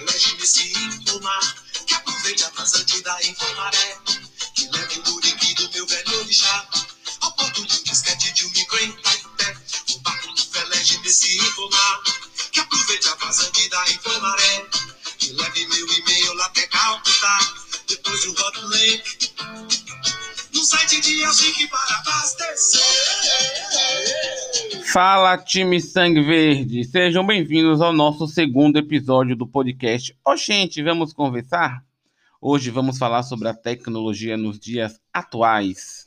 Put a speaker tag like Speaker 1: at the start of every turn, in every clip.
Speaker 1: que veleje nesse infomar, que aproveite a vazante da infomaré, que leve o link do meu velho orixá, ao porto de um disquete de um micro em Taipé, um barco que veleje nesse infomar, que aproveite a vazante da infomaré, que leve meu e-mail lá até Calcutá, depois o link, no site de Helsinki para abastecer.
Speaker 2: Fala time Sangue Verde, sejam bem-vindos ao nosso segundo episódio do podcast. Ô gente, vamos conversar? Hoje vamos falar sobre a tecnologia nos dias atuais.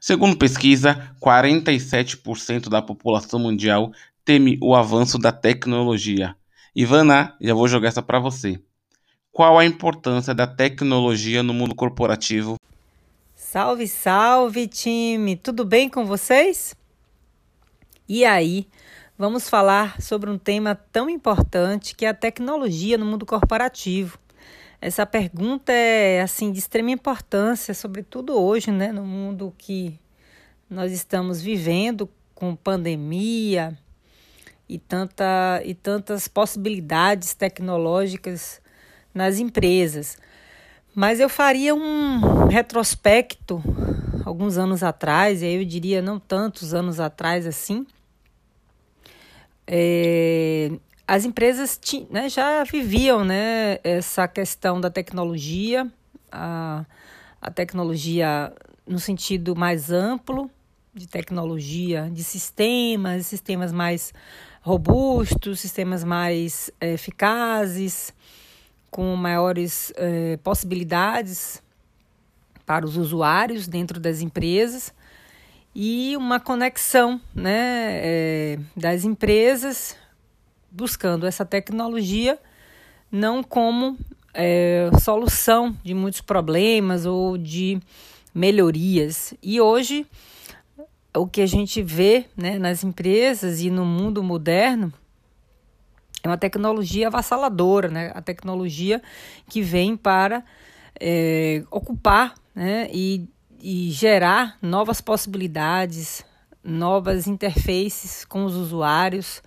Speaker 2: Segundo pesquisa, 47% da população mundial teme o avanço da tecnologia. Ivana, já vou jogar essa para você. Qual a importância da tecnologia no mundo corporativo?
Speaker 3: Salve, salve, time! Tudo bem com vocês? E aí, vamos falar sobre um tema tão importante que é a tecnologia no mundo corporativo. Essa pergunta é assim de extrema importância, sobretudo hoje, né, no mundo que nós estamos vivendo com pandemia e, tanta, e tantas possibilidades tecnológicas nas empresas. Mas eu faria um retrospecto alguns anos atrás, e aí eu diria não tantos anos atrás assim. É, as empresas ti, né, já viviam né, essa questão da tecnologia, a, a tecnologia no sentido mais amplo, de tecnologia, de sistemas, sistemas mais robustos, sistemas mais é, eficazes, com maiores eh, possibilidades para os usuários dentro das empresas e uma conexão né, eh, das empresas buscando essa tecnologia não como solução de muitos problemas ou de melhorias. E hoje o que a gente vê né, nas empresas e no mundo moderno é uma tecnologia avassaladora, né? A tecnologia que vem para é, ocupar né? e, e gerar novas possibilidades, novas interfaces com os usuários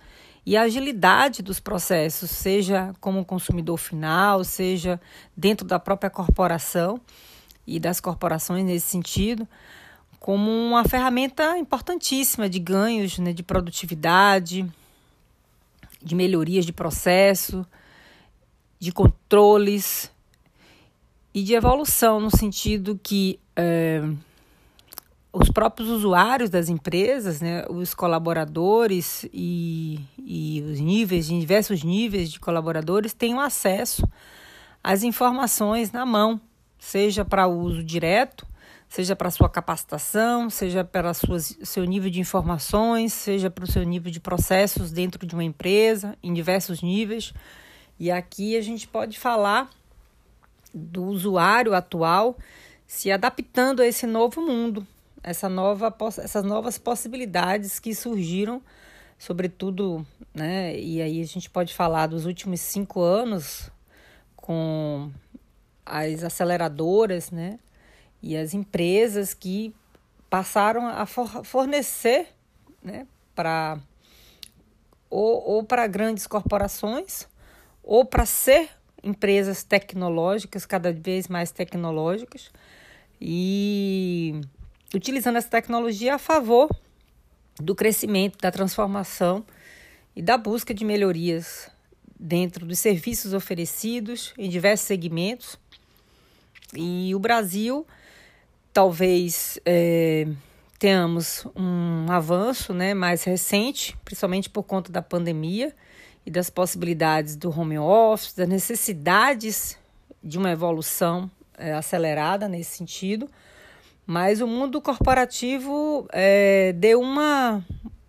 Speaker 3: e a agilidade dos processos, seja como consumidor final, seja dentro da própria corporação e das corporações nesse sentido, como uma ferramenta importantíssima de ganhos né, de produtividade, de melhorias de processo, de controles e de evolução, no sentido que é, os próprios usuários das empresas, né, os colaboradores e, e os níveis, diversos níveis de colaboradores, tenham acesso às informações na mão, seja para uso direto seja para sua capacitação, seja para suas, seu nível de informações, seja para o seu nível de processos dentro de uma empresa, em diversos níveis. E aqui a gente pode falar do usuário atual se adaptando a esse novo mundo, essa nova, essas novas possibilidades que surgiram, sobretudo, né? E aí a gente pode falar dos últimos cinco anos com as aceleradoras, né? E as empresas que passaram a fornecer né, para ou, ou para grandes corporações ou para ser empresas tecnológicas, cada vez mais tecnológicas, e utilizando essa tecnologia a favor do crescimento, da transformação e da busca de melhorias dentro dos serviços oferecidos em diversos segmentos. E o Brasil talvez é, tenhamos um avanço né, mais recente, principalmente por conta da pandemia e das possibilidades do home office, das necessidades de uma evolução é, acelerada nesse sentido. Mas o mundo corporativo é, deu uma,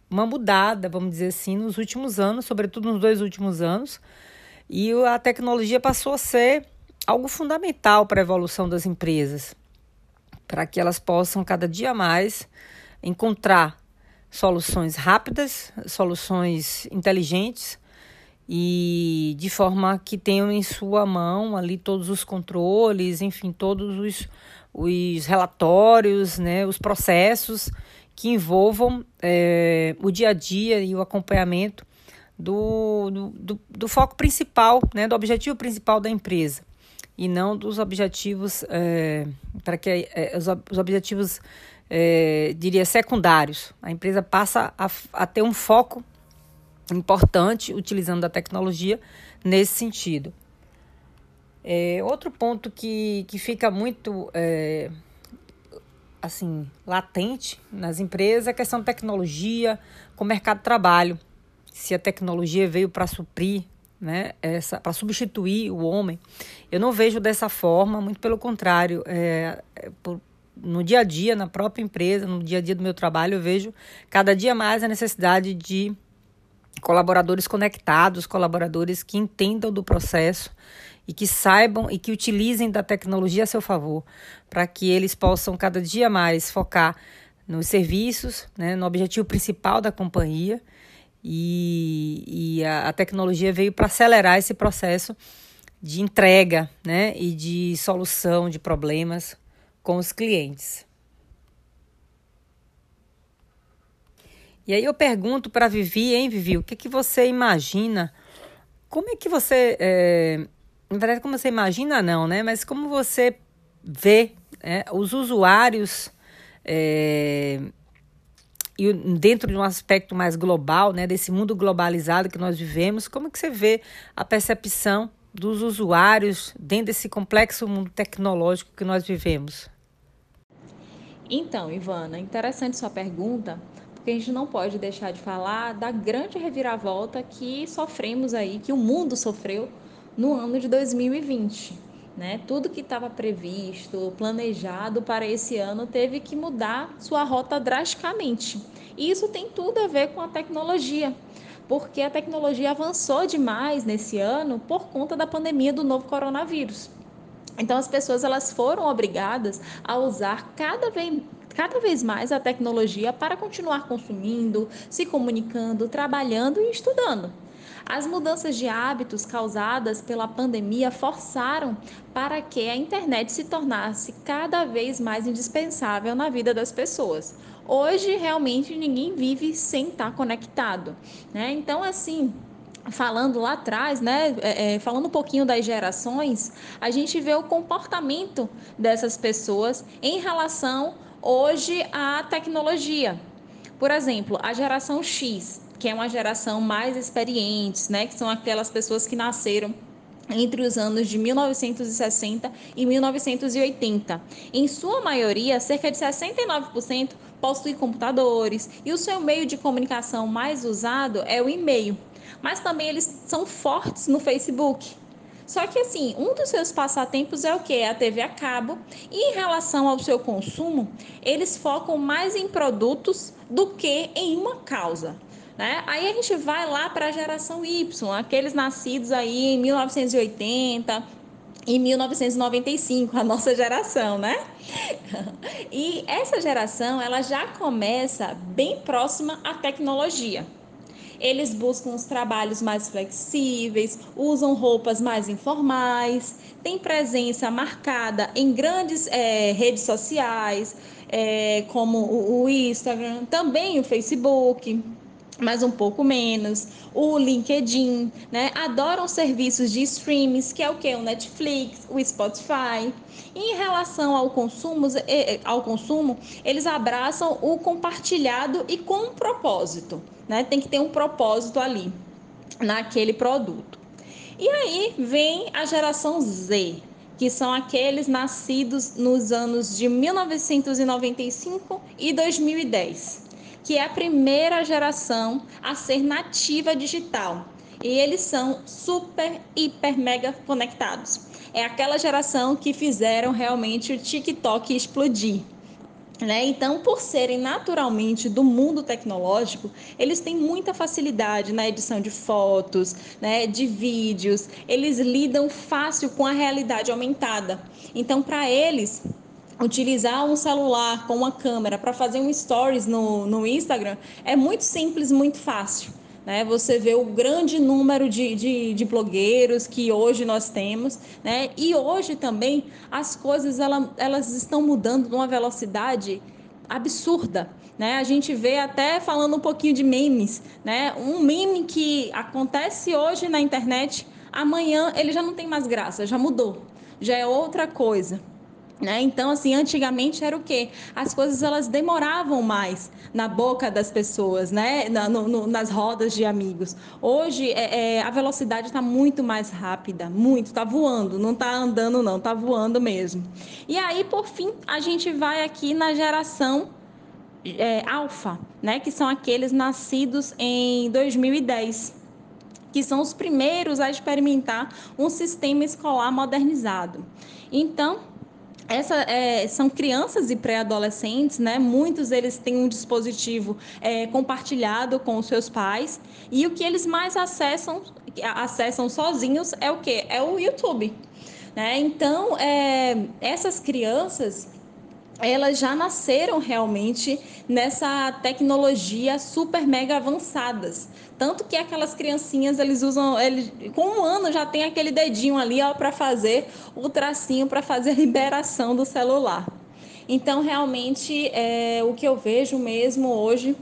Speaker 3: uma mudada, vamos dizer assim, nos últimos anos, sobretudo nos dois últimos anos, e a tecnologia passou a ser algo fundamental para a evolução das empresas para que elas possam cada dia mais encontrar soluções rápidas, soluções inteligentes e de forma que tenham em sua mão ali todos os controles, enfim, todos os, os relatórios, né, os processos que envolvam é, o dia a dia e o acompanhamento do, do, do, do, foco principal, né, do objetivo principal da empresa e não dos objetivos é, para que é, os, os, objetivos é, diria secundários. A empresa passa a, a ter um foco importante utilizando a tecnologia nesse sentido. É, outro ponto que, que fica muito é, assim latente nas empresas é a questão da tecnologia com o mercado de trabalho. Se a tecnologia veio para suprir, né, essa, para substituir o homem, eu não vejo dessa forma, muito pelo contrário. É, é, por, no dia a dia, na própria empresa, no dia a dia do meu trabalho, eu vejo cada dia mais a necessidade de colaboradores conectados, colaboradores que entendam do processo e que saibam e que utilizem da tecnologia a seu favor, para que eles possam cada dia mais focar nos serviços, né, no objetivo principal da companhia. E, e a, a tecnologia veio para acelerar esse processo de entrega né, e de solução de problemas com os clientes. E aí eu pergunto para Vivi, hein, Vivi, o que, que você imagina? Como é que você. É, na verdade, como você imagina, não, né? Mas como você vê é, os usuários. É, e dentro de um aspecto mais global, né, desse mundo globalizado que nós vivemos, como que você vê a percepção dos usuários dentro desse complexo mundo tecnológico que nós vivemos?
Speaker 4: Então, Ivana, interessante sua pergunta, porque a gente não pode deixar de falar da grande reviravolta que sofremos aí, que o mundo sofreu no ano de 2020. Né? Tudo que estava previsto, planejado para esse ano, teve que mudar sua rota drasticamente. E isso tem tudo a ver com a tecnologia, porque a tecnologia avançou demais nesse ano por conta da pandemia do novo coronavírus. Então as pessoas elas foram obrigadas a usar cada vez, cada vez mais a tecnologia para continuar consumindo, se comunicando, trabalhando e estudando. As mudanças de hábitos causadas pela pandemia forçaram para que a internet se tornasse cada vez mais indispensável na vida das pessoas. Hoje, realmente, ninguém vive sem estar conectado. Né? Então, assim, falando lá atrás, né, é, é, falando um pouquinho das gerações, a gente vê o comportamento dessas pessoas em relação hoje a tecnologia. Por exemplo, a geração X, que é uma geração mais experiente, né, que são aquelas pessoas que nasceram entre os anos de 1960 e 1980. Em sua maioria, cerca de 69% possui computadores e o seu meio de comunicação mais usado é o e-mail. Mas também eles são fortes no Facebook, só que assim, um dos seus passatempos é o que? É a TV a cabo. E em relação ao seu consumo, eles focam mais em produtos do que em uma causa. Né? Aí a gente vai lá para a geração Y, aqueles nascidos aí em 1980, em 1995, a nossa geração, né? E essa geração, ela já começa bem próxima à tecnologia. Eles buscam os trabalhos mais flexíveis, usam roupas mais informais, têm presença marcada em grandes é, redes sociais, é, como o Instagram, também o Facebook mas um pouco menos, o LinkedIn, né? Adoram serviços de streams, que é o que? O Netflix, o Spotify. E em relação ao consumo, ao consumo, eles abraçam o compartilhado e com um propósito né? Tem que ter um propósito ali naquele produto. E aí vem a geração Z, que são aqueles nascidos nos anos de 1995 e 2010, que é a primeira geração a ser nativa digital. E eles são super, hiper, mega conectados. É aquela geração que fizeram realmente o TikTok explodir. Né? Então, por serem naturalmente do mundo tecnológico, eles têm muita facilidade na edição de fotos, né, de vídeos, eles lidam fácil com a realidade aumentada. Então, para eles, utilizar um celular com uma câmera para fazer um stories no, no Instagram é muito simples, muito fácil. Né? Você vê o grande número de, de, de, blogueiros que hoje nós temos, né? E hoje também as coisas ela, elas estão mudando numa velocidade absurda. Né? A gente vê até falando um pouquinho de memes, né? Um meme que acontece hoje na internet, amanhã ele já não tem mais graça, já mudou, já é outra coisa. Né? Então, assim, antigamente era o quê? As coisas elas demoravam mais na boca das pessoas, né? Na, no, no, nas rodas de amigos. Hoje é, é, a velocidade está muito mais rápida, muito, está voando, não está andando, não, está voando mesmo. E aí, por fim, a gente vai aqui na geração é, alfa, né? Que são aqueles nascidos em 2010 que são os primeiros a experimentar um sistema escolar modernizado. Então, essa, é, são crianças e pré-adolescentes, né? Muitos eles têm um dispositivo é, compartilhado com os seus pais e o que eles mais acessam, acessam sozinhos é o que? É o YouTube. Né? Então, é, essas crianças elas já nasceram realmente nessa tecnologia super mega avançadas. Tanto que aquelas criancinhas, eles usam, eles, com um ano já tem aquele dedinho ali para fazer o tracinho, para fazer a liberação do celular. Então, realmente, é, o que eu vejo mesmo hoje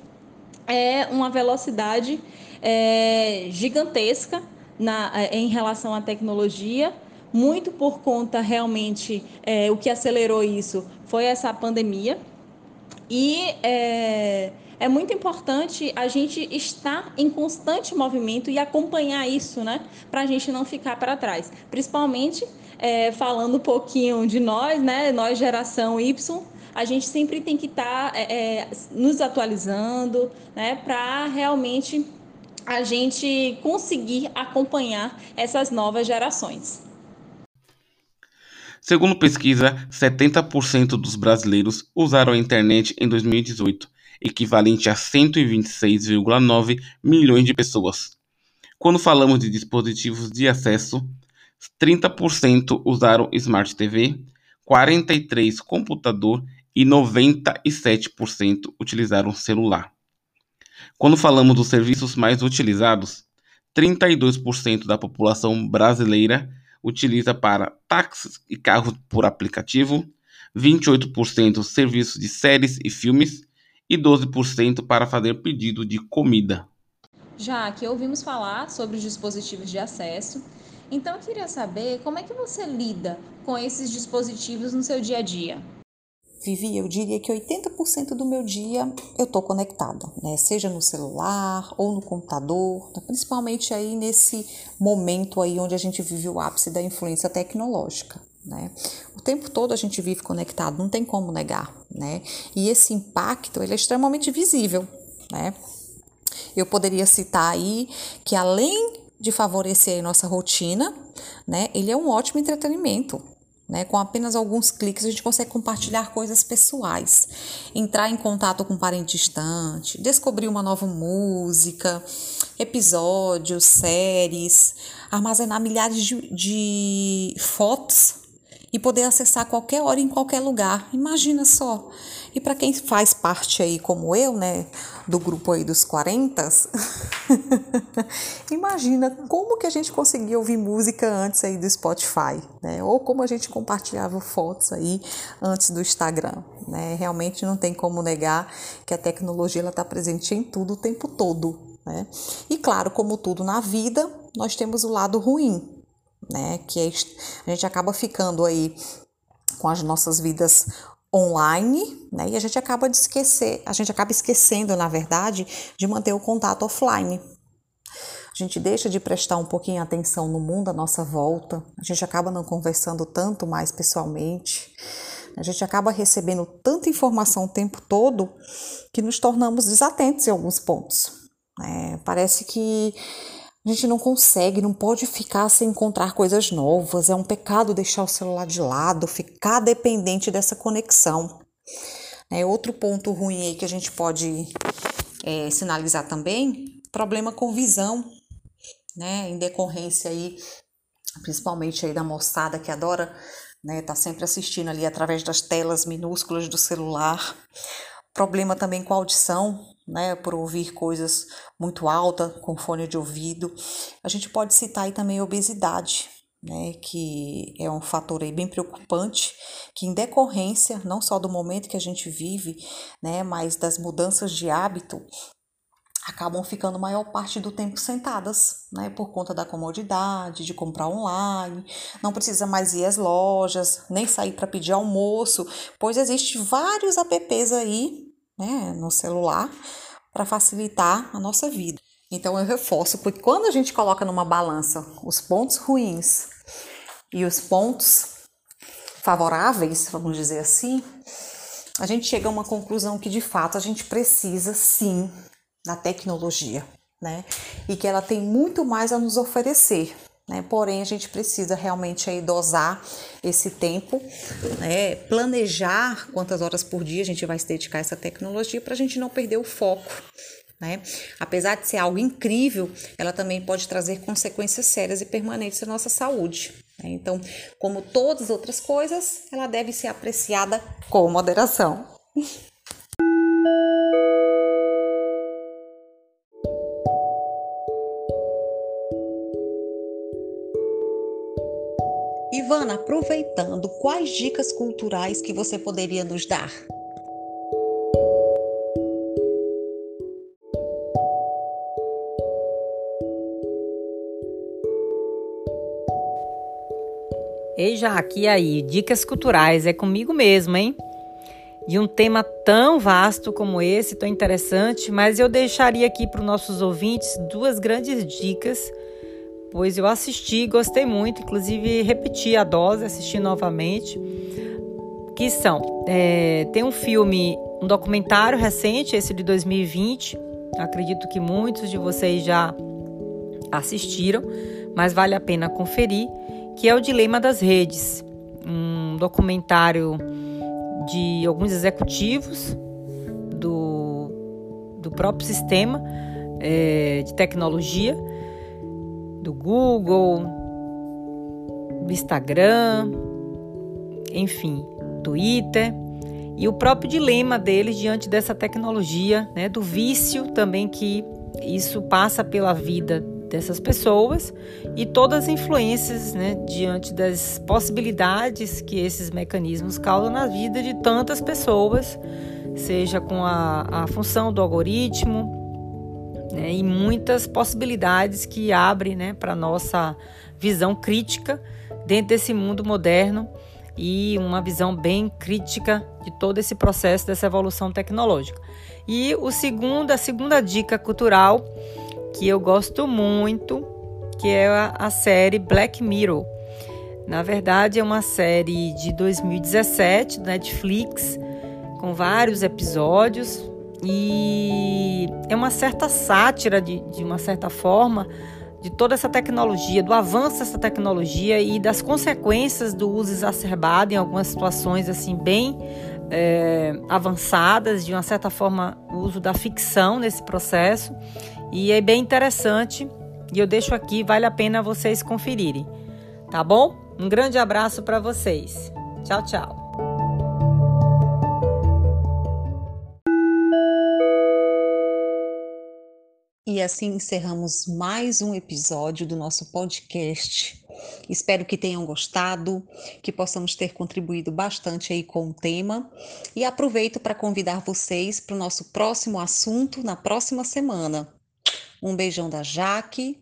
Speaker 4: é uma velocidade é, gigantesca na, é, em relação à tecnologia, muito por conta realmente, é, o que acelerou isso foi essa pandemia. E é, é muito importante a gente estar em constante movimento e acompanhar isso, né? Para a gente não ficar para trás. Principalmente é, falando um pouquinho de nós, né? Nós, geração Y, a gente sempre tem que estar tá, é, é, nos atualizando, né? Para realmente a gente conseguir acompanhar essas novas gerações.
Speaker 2: Segundo pesquisa, 70% dos brasileiros usaram a internet em 2018, equivalente a 126,9 milhões de pessoas. Quando falamos de dispositivos de acesso, 30% usaram Smart TV, 43% computador e 97% utilizaram celular. Quando falamos dos serviços mais utilizados, 32% da população brasileira utiliza para táxis e carros por aplicativo, 28% serviços de séries e filmes e 12% para fazer pedido de comida.
Speaker 4: Já que ouvimos falar sobre os dispositivos de acesso, então eu queria saber como é que você lida com esses dispositivos no seu dia a dia.
Speaker 5: Vivi, eu diria que 80% do meu dia eu estou conectada, né? Seja no celular ou no computador, né? principalmente aí nesse momento aí onde a gente vive o ápice da influência tecnológica. Né? O tempo todo a gente vive conectado, não tem como negar, né? E esse impacto ele é extremamente visível, né? Eu poderia citar aí que além de favorecer a nossa rotina, né, ele é um ótimo entretenimento, né? Com apenas alguns cliques a gente consegue compartilhar coisas pessoais, entrar em contato com um parente distante, descobrir uma nova música, episódios, séries, armazenar milhares de, de fotos e poder acessar a qualquer hora em qualquer lugar. Imagina só. E para quem faz parte aí como eu, né, do grupo aí dos 40, imagina como que a gente conseguia ouvir música antes aí do Spotify, né? Ou como a gente compartilhava fotos aí antes do Instagram, né? Realmente não tem como negar que a tecnologia ela está presente em tudo o tempo todo, né? E claro, como tudo na vida, nós temos o lado ruim, né? Que a gente acaba ficando aí com as nossas vidas online, né? E a gente acaba de esquecer, a gente acaba esquecendo, na verdade, de manter o contato offline. A gente deixa de prestar um pouquinho atenção no mundo à nossa volta, a gente acaba não conversando tanto mais pessoalmente, a gente acaba recebendo tanta informação o tempo todo que nos tornamos desatentos em alguns pontos. É, parece que a gente não consegue, não pode ficar sem encontrar coisas novas. É um pecado deixar o celular de lado, ficar dependente dessa conexão. É, outro ponto ruim aí que a gente pode é, sinalizar também, problema com visão, né? Em decorrência aí, principalmente aí da moçada que adora né? Tá sempre assistindo ali através das telas minúsculas do celular. Problema também com a audição, né? Por ouvir coisas muito altas com fone de ouvido. A gente pode citar aí também a obesidade, né, que é um fator aí bem preocupante, que em decorrência não só do momento que a gente vive, né, mas das mudanças de hábito, acabam ficando maior parte do tempo sentadas, né, por conta da comodidade de comprar online, não precisa mais ir às lojas, nem sair para pedir almoço, pois existe vários apps aí, né, no celular para facilitar a nossa vida. Então eu reforço, porque quando a gente coloca numa balança os pontos ruins e os pontos favoráveis, vamos dizer assim, a gente chega a uma conclusão que de fato a gente precisa sim da tecnologia, né? E que ela tem muito mais a nos oferecer. Né? Porém, a gente precisa realmente aí dosar esse tempo, né? planejar quantas horas por dia a gente vai se dedicar a essa tecnologia para a gente não perder o foco. Né? Apesar de ser algo incrível, ela também pode trazer consequências sérias e permanentes à nossa saúde. Né? Então, como todas as outras coisas, ela deve ser apreciada com moderação. Aproveitando, quais dicas culturais que você poderia nos dar?
Speaker 3: Ei, Jaque, e aí? Dicas culturais, é comigo mesmo, hein? De um tema tão vasto como esse, tão interessante, mas eu deixaria aqui para os nossos ouvintes duas grandes dicas pois eu assisti, gostei muito, inclusive repeti a dose, assisti novamente. Que são, é, tem um filme, um documentário recente, esse de 2020, acredito que muitos de vocês já assistiram, mas vale a pena conferir, que é o Dilema das Redes, um documentário de alguns executivos do, do próprio sistema é, de tecnologia do Google, do Instagram, enfim, Twitter. E o próprio dilema deles diante dessa tecnologia, né, do vício também que isso passa pela vida dessas pessoas e todas as influências né, diante das possibilidades que esses mecanismos causam na vida de tantas pessoas, seja com a, a função do algoritmo, né, e muitas possibilidades que abre né, para a nossa visão crítica dentro desse mundo moderno e uma visão bem crítica de todo esse processo dessa evolução tecnológica. E o segundo, a segunda dica cultural que eu gosto muito, que é a, a série Black Mirror. Na verdade, é uma série de 2017 do Netflix, com vários episódios, e é uma certa sátira, de, de uma certa forma, de toda essa tecnologia, do avanço dessa tecnologia e das consequências do uso exacerbado em algumas situações assim bem é, avançadas, de uma certa forma o uso da ficção nesse processo e é bem interessante e eu deixo aqui, vale a pena vocês conferirem, tá bom? Um grande abraço para vocês. Tchau, tchau.
Speaker 5: E assim encerramos mais um episódio do nosso podcast. Espero que tenham gostado, que possamos ter contribuído bastante aí com o tema. E aproveito para convidar vocês para o nosso próximo assunto na próxima semana. Um beijão da Jaque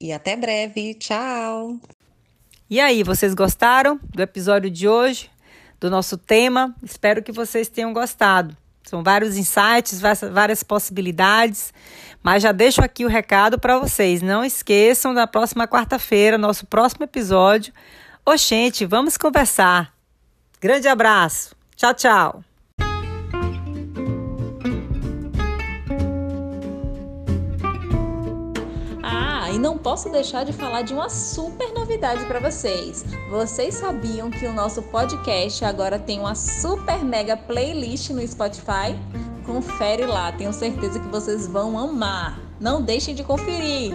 Speaker 5: e até breve. Tchau!
Speaker 3: E aí, vocês gostaram do episódio de hoje, do nosso tema? Espero que vocês tenham gostado. São vários insights, várias possibilidades. Mas já deixo aqui o recado para vocês. Não esqueçam, na próxima quarta-feira, nosso próximo episódio. Oxente, vamos conversar. Grande abraço. Tchau, tchau.
Speaker 4: Ah, e não posso deixar de falar de uma super novidade para vocês. Vocês sabiam que o nosso podcast agora tem uma super mega playlist no Spotify? Confere lá, tenho certeza que vocês vão amar. Não deixem de conferir.